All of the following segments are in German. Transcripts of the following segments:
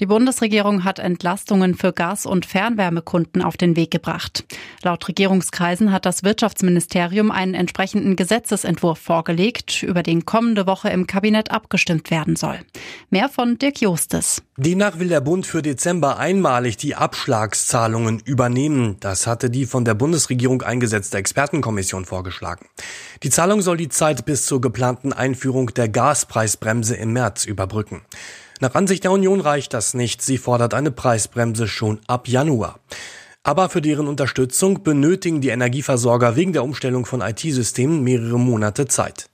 Die Bundesregierung hat Entlastungen für Gas- und Fernwärmekunden auf den Weg gebracht. Laut Regierungskreisen hat das Wirtschaftsministerium einen entsprechenden Gesetzesentwurf vorgelegt, über den kommende Woche im Kabinett abgestimmt werden soll. Mehr von Dirk Justes. Demnach will der Bund für Dezember einmalig die Abschlagszahlungen übernehmen. Das hatte die von der Bundesregierung eingesetzte Expertenkommission vorgeschlagen. Die Zahlung soll die Zeit bis zur geplanten Einführung der Gaspreisbremse im März überbrücken. Nach Ansicht der Union reicht das nicht. Sie fordert eine Preisbremse schon ab Januar. Aber für deren Unterstützung benötigen die Energieversorger wegen der Umstellung von IT-Systemen mehrere Monate Zeit.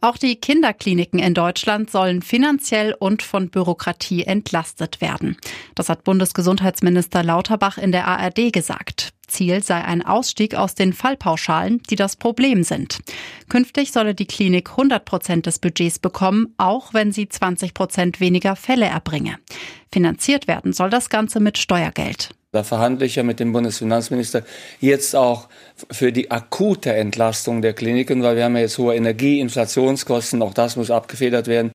Auch die Kinderkliniken in Deutschland sollen finanziell und von Bürokratie entlastet werden. Das hat Bundesgesundheitsminister Lauterbach in der ARD gesagt. Ziel sei ein Ausstieg aus den Fallpauschalen, die das Problem sind. Künftig solle die Klinik 100 Prozent des Budgets bekommen, auch wenn sie 20 Prozent weniger Fälle erbringe. Finanziert werden soll das Ganze mit Steuergeld. Da verhandle ich ja mit dem Bundesfinanzminister jetzt auch für die akute Entlastung der Kliniken, weil wir haben ja jetzt hohe Energie, Inflationskosten, auch das muss abgefedert werden.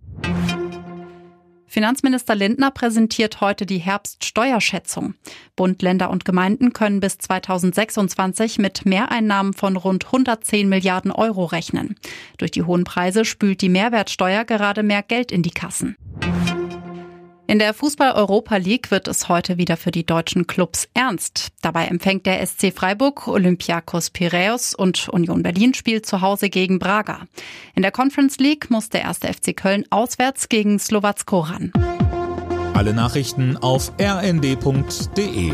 Finanzminister Lindner präsentiert heute die Herbststeuerschätzung. Bund, Länder und Gemeinden können bis 2026 mit Mehreinnahmen von rund 110 Milliarden Euro rechnen. Durch die hohen Preise spült die Mehrwertsteuer gerade mehr Geld in die Kassen. In der Fußball-Europa League wird es heute wieder für die deutschen Clubs ernst. Dabei empfängt der SC Freiburg, Olympiakos Piraeus und Union Berlin spielt zu Hause gegen Braga. In der Conference League muss der erste FC Köln auswärts gegen Slowacko ran. Alle Nachrichten auf rnd.de